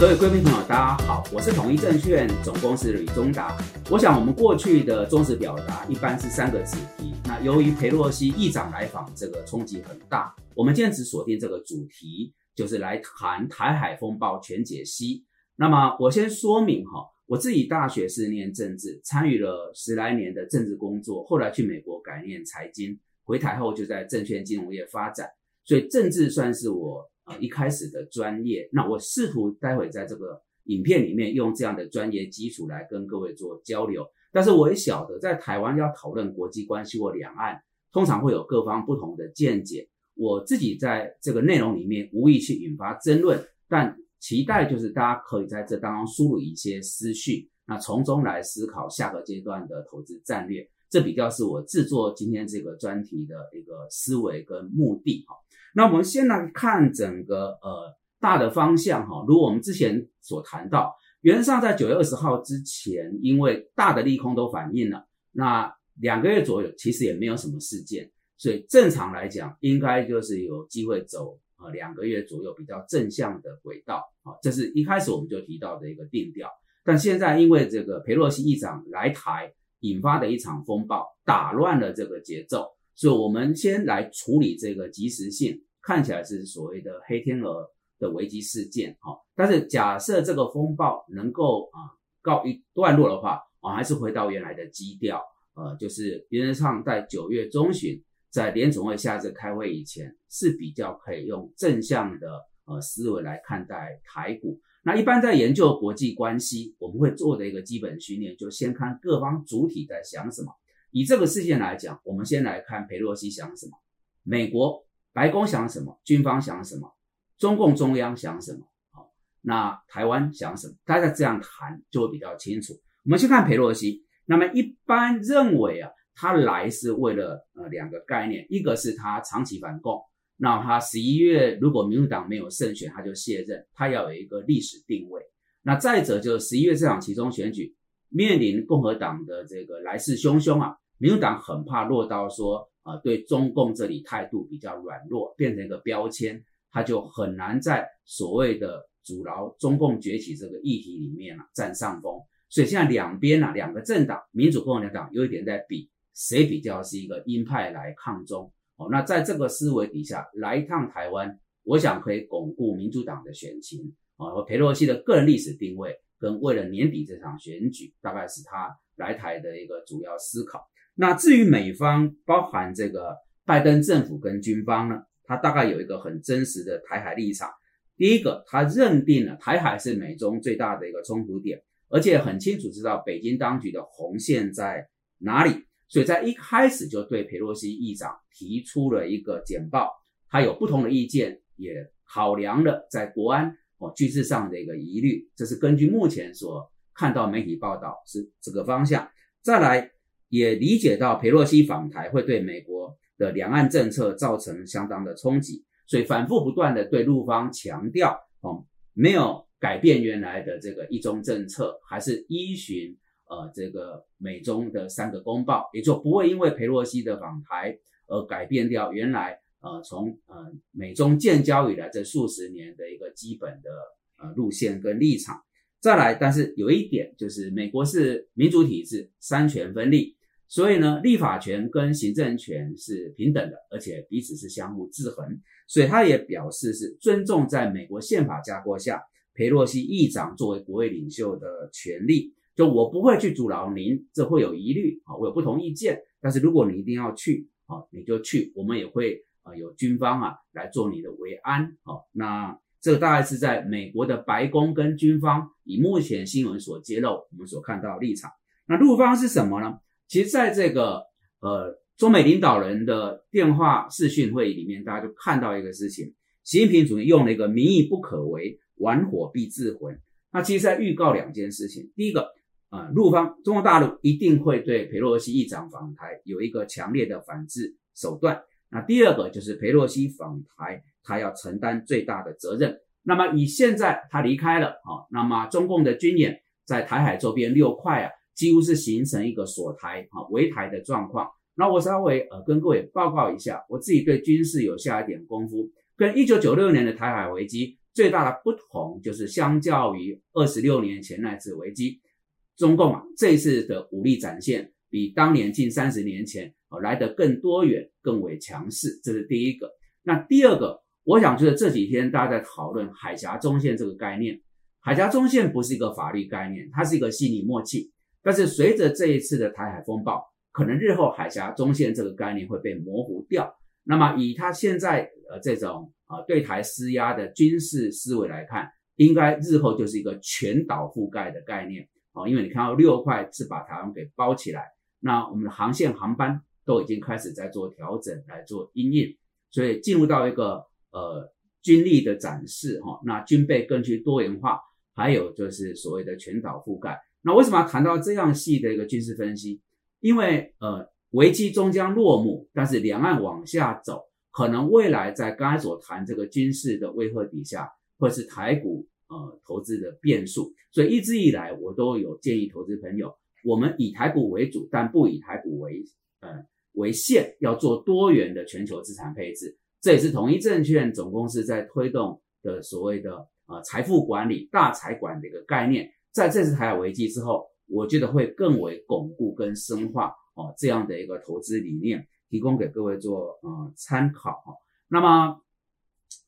各位贵宾朋友，大家好，我是统一证券总公司吕中达。我想我们过去的宗旨表达一般是三个主题。那由于裴洛西议长来访，这个冲击很大，我们今天只锁定这个主题，就是来谈台海风暴全解析。那么我先说明哈，我自己大学是念政治，参与了十来年的政治工作，后来去美国改念财经，回台后就在证券金融业发展，所以政治算是我。呃，一开始的专业，那我试图待会在这个影片里面用这样的专业基础来跟各位做交流。但是我也晓得，在台湾要讨论国际关系或两岸，通常会有各方不同的见解。我自己在这个内容里面无意去引发争论，但期待就是大家可以在这当中输入一些思绪，那从中来思考下个阶段的投资战略。这比较是我制作今天这个专题的一个思维跟目的哈。那我们先来看整个呃大的方向哈，如我们之前所谈到，原则上在九月二十号之前，因为大的利空都反映了，那两个月左右其实也没有什么事件，所以正常来讲，应该就是有机会走呃两个月左右比较正向的轨道啊，这是一开始我们就提到的一个定调。但现在因为这个佩洛西议长来台引发的一场风暴，打乱了这个节奏。所以，我们先来处理这个及时性，看起来是所谓的黑天鹅的危机事件，哈。但是，假设这个风暴能够啊告一段落的话，啊，还是回到原来的基调，呃，就是原则上在九月中旬，在联总会下次开会以前，是比较可以用正向的呃思维来看待台股。那一般在研究国际关系，我们会做的一个基本训练，就先看各方主体在想什么。以这个事件来讲，我们先来看佩洛西想什么，美国白宫想什么，军方想什么，中共中央想什么，好，那台湾想什么？大家这样谈就会比较清楚。我们先看佩洛西，那么一般认为啊，他来是为了呃两个概念，一个是他长期反共，那他十一月如果民主党没有胜选，他就卸任，他要有一个历史定位。那再者就是十一月这场其中选举。面临共和党的这个来势汹汹啊，民主党很怕落到说啊，对中共这里态度比较软弱，变成一个标签，他就很难在所谓的阻挠中共崛起这个议题里面啊占上风。所以现在两边啊，两个政党，民主共和党有一点在比谁比较是一个鹰派来抗中哦。那在这个思维底下来一趟台湾，我想可以巩固民主党的选情啊和佩洛西的个人历史定位。跟为了年底这场选举，大概是他来台的一个主要思考。那至于美方，包含这个拜登政府跟军方呢，他大概有一个很真实的台海立场。第一个，他认定了台海是美中最大的一个冲突点，而且很清楚知道北京当局的红线在哪里，所以在一开始就对佩洛西议长提出了一个简报。他有不同的意见，也考量了在国安。哦，军事上的一个疑虑，这是根据目前所看到媒体报道是这个方向。再来，也理解到佩洛西访台会对美国的两岸政策造成相当的冲击，所以反复不断的对陆方强调，哦，没有改变原来的这个一中政策，还是依循呃这个美中的三个公报，也就不会因为佩洛西的访台而改变掉原来。呃，从呃美中建交以来这数十年的一个基本的呃路线跟立场，再来，但是有一点就是美国是民主体制，三权分立，所以呢，立法权跟行政权是平等的，而且彼此是相互制衡，所以他也表示是尊重在美国宪法架构下，佩洛西议长作为国会领袖的权利，就我不会去阻挠您，这会有疑虑啊，我有不同意见，但是如果你一定要去啊，你就去，我们也会。有军方啊来做你的维安，哦，那这个大概是在美国的白宫跟军方，以目前新闻所揭露，我们所看到立场。那陆方是什么呢？其实在这个呃中美领导人的电话视讯会议里面，大家就看到一个事情，习近平主席用了一个“民意不可为，玩火必自焚”。那其实在预告两件事情，第一个啊，陆方中国大陆一定会对佩洛西议长访台有一个强烈的反制手段。那第二个就是佩洛西访台，他要承担最大的责任。那么以现在他离开了啊，那么中共的军演在台海周边六块啊，几乎是形成一个锁台啊围台的状况。那我稍微呃跟各位报告一下，我自己对军事有下一点功夫，跟一九九六年的台海危机，最大的不同就是相较于二十六年前那次危机，中共啊这一次的武力展现比当年近三十年前来得更多元、更为强势，这是第一个。那第二个，我想就是这几天大家在讨论海峡中线这个概念。海峡中线不是一个法律概念，它是一个心理默契。但是随着这一次的台海风暴，可能日后海峡中线这个概念会被模糊掉。那么以他现在呃这种啊对台施压的军事思维来看，应该日后就是一个全岛覆盖的概念啊，因为你看到六块是把台湾给包起来，那我们的航线航班都已经开始在做调整来做应应，所以进入到一个呃军力的展示哈，那军备更具多元化，还有就是所谓的全岛覆盖。那为什么要谈到这样细的一个军事分析？因为呃。危机终将落幕，但是两岸往下走，可能未来在刚才所谈这个军事的威慑底下，或是台股呃投资的变数，所以一直以来我都有建议投资朋友，我们以台股为主，但不以台股为呃为限，要做多元的全球资产配置。这也是统一证券总公司在推动的所谓的呃财富管理大财管的一个概念。在这次台海危机之后，我觉得会更为巩固跟深化。哦，这样的一个投资理念提供给各位做呃参考哈。那么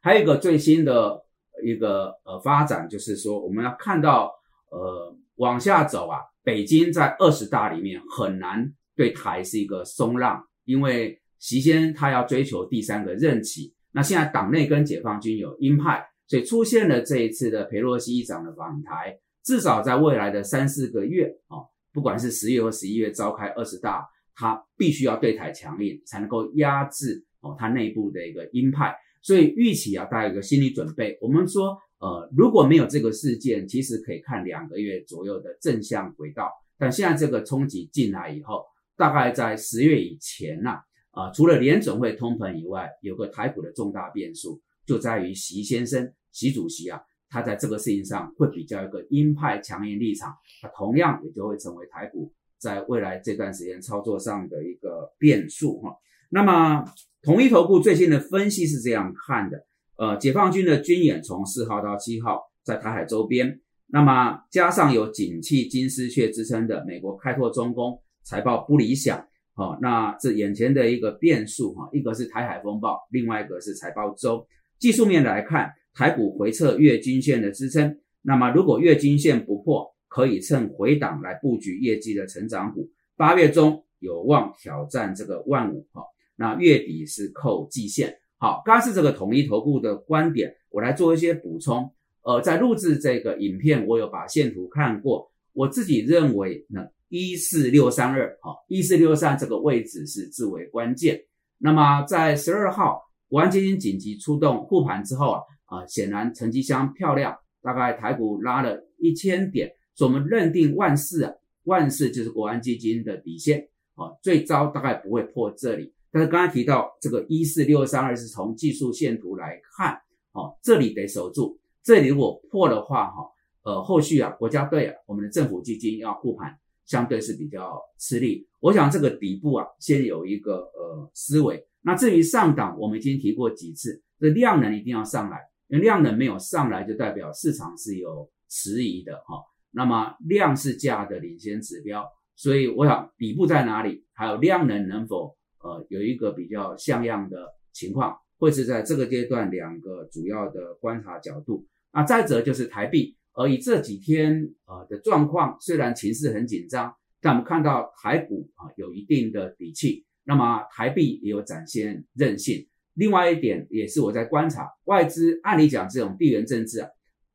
还有一个最新的一个呃发展，就是说我们要看到呃往下走啊，北京在二十大里面很难对台是一个松让，因为习先他要追求第三个任期。那现在党内跟解放军有鹰派，所以出现了这一次的佩洛西议长的访台，至少在未来的三四个月啊。不管是十月或十一月召开二十大，他必须要对台强硬，才能够压制哦他内部的一个鹰派。所以预期啊，大家有个心理准备。我们说，呃，如果没有这个事件，其实可以看两个月左右的正向轨道。但现在这个冲击进来以后，大概在十月以前呐，啊，除了联准会通膨以外，有个台股的重大变数，就在于习先生、习主席啊。他在这个事情上会比较一个鹰派强硬立场，他同样也就会成为台股在未来这段时间操作上的一个变数哈。那么统一投顾最新的分析是这样看的，呃，解放军的军演从四号到七号在台海周边，那么加上有景气金丝雀之称的美国开拓中工财报不理想，好，那这眼前的一个变数哈，一个是台海风暴，另外一个是财报周，技术面来看。台股回测月均线的支撑，那么如果月均线不破，可以趁回档来布局业绩的成长股。八月中有望挑战这个万五哈，那月底是扣季线。好，刚是这个统一头部的观点，我来做一些补充。呃，在录制这个影片，我有把线图看过，我自己认为呢，一四六三二好，一四六三这个位置是至为关键。那么在十二号国安基金紧急出动护盘之后啊。啊，显然成绩相当漂亮，大概台股拉了一千点，所以我们认定万四啊，万四就是国安基金的底线啊，最糟大概不会破这里。但是刚才提到这个一四六三二是从技术线图来看，哦，这里得守住，这里如果破的话，哈，呃，后续啊，国家队啊，我们的政府基金要护盘，相对是比较吃力。我想这个底部啊，先有一个呃思维。那至于上档，我们已经提过几次，这量能一定要上来。量能没有上来，就代表市场是有迟疑的哈。那么量是价的领先指标，所以我想底部在哪里，还有量能能否呃有一个比较像样的情况，会是在这个阶段两个主要的观察角度。那再者就是台币，而以这几天呃的状况，虽然情势很紧张，但我们看到台股啊有一定的底气，那么台币也有展现韧性。另外一点也是我在观察外资，按理讲这种地缘政治啊，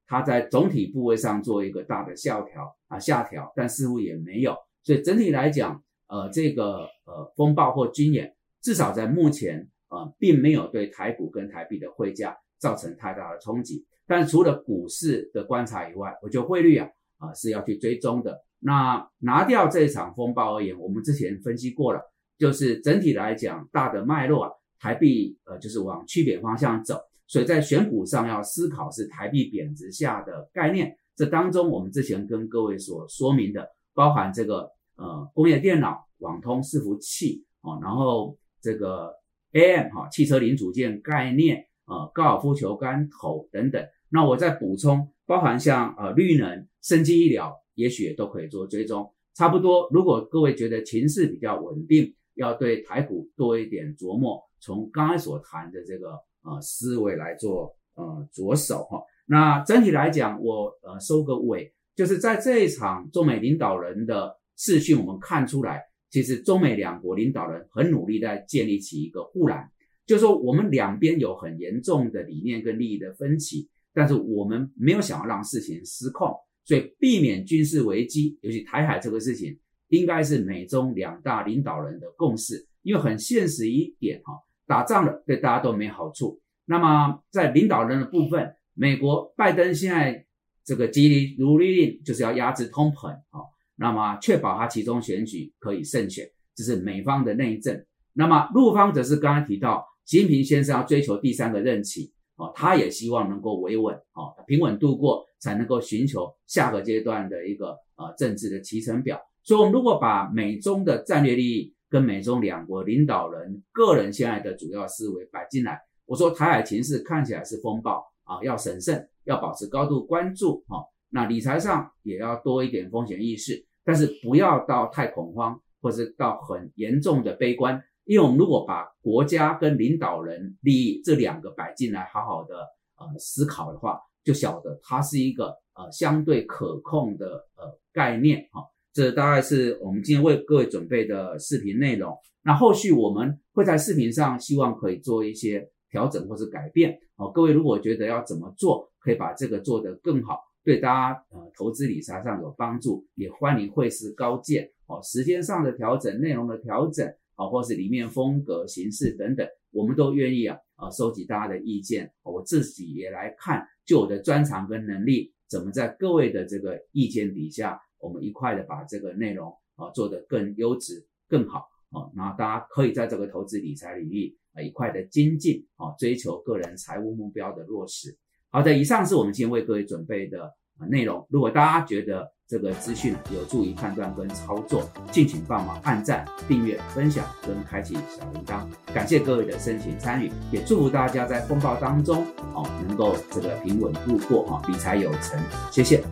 它在总体部位上做一个大的下调啊下调，但似乎也没有，所以整体来讲，呃，这个呃风暴或军演，至少在目前呃并没有对台股跟台币的汇价造成太大的冲击。但除了股市的观察以外，我觉得汇率啊啊是要去追踪的。那拿掉这一场风暴而言，我们之前分析过了，就是整体来讲大的脉络啊。台币呃就是往去贬方向走，所以在选股上要思考是台币贬值下的概念。这当中我们之前跟各位所说明的，包含这个呃工业电脑、网通伺服器哦，然后这个 AM 哈汽车零组件概念呃高尔夫球杆头等等。那我再补充，包含像呃绿能、生机医疗，也许也都可以做追踪。差不多，如果各位觉得情势比较稳定，要对台股多一点琢磨，从刚才所谈的这个呃思维来做呃着手哈。那整体来讲，我呃收个尾，就是在这一场中美领导人的视讯，我们看出来，其实中美两国领导人很努力在建立起一个护栏，就是说我们两边有很严重的理念跟利益的分歧。但是我们没有想要让事情失控，所以避免军事危机，尤其台海这个事情，应该是美中两大领导人的共识。因为很现实一点哈，打仗了对大家都没好处。那么在领导人的部分，美国拜登现在这个极力如律令，就是要压制通膨啊，那么确保他其中选举可以胜选，这是美方的内政。那么陆方则是刚刚提到，习近平先生要追求第三个任期。哦，他也希望能够维稳，哦，平稳度过，才能够寻求下个阶段的一个呃政治的提成表。所以，我们如果把美中的战略利益跟美中两国领导人个人现在的主要思维摆进来，我说台海情势看起来是风暴啊，要审慎，要保持高度关注，哈，那理财上也要多一点风险意识，但是不要到太恐慌，或是到很严重的悲观。因为我们如果把国家跟领导人利益这两个摆进来，好好的呃思考的话，就晓得它是一个呃相对可控的呃概念哈。这大概是我们今天为各位准备的视频内容。那后续我们会在视频上希望可以做一些调整或者改变哦。各位如果觉得要怎么做，可以把这个做得更好，对大家呃投资理财上有帮助，也欢迎会师高见哦。时间上的调整，内容的调整。啊，或是里面风格、形式等等，我们都愿意啊啊收集大家的意见，我自己也来看，就我的专长跟能力，怎么在各位的这个意见底下，我们一块的把这个内容啊做得更优质、更好啊，然后大家可以在这个投资理财领域啊一块的精进啊，追求个人财务目标的落实。好的，以上是我们今天为各位准备的啊内容。如果大家觉得，这个资讯有助于判断跟操作，敬请帮忙按赞、订阅、分享跟开启小铃铛。感谢各位的深情参与，也祝福大家在风暴当中哦能够这个平稳度过哦，理财有成。谢谢。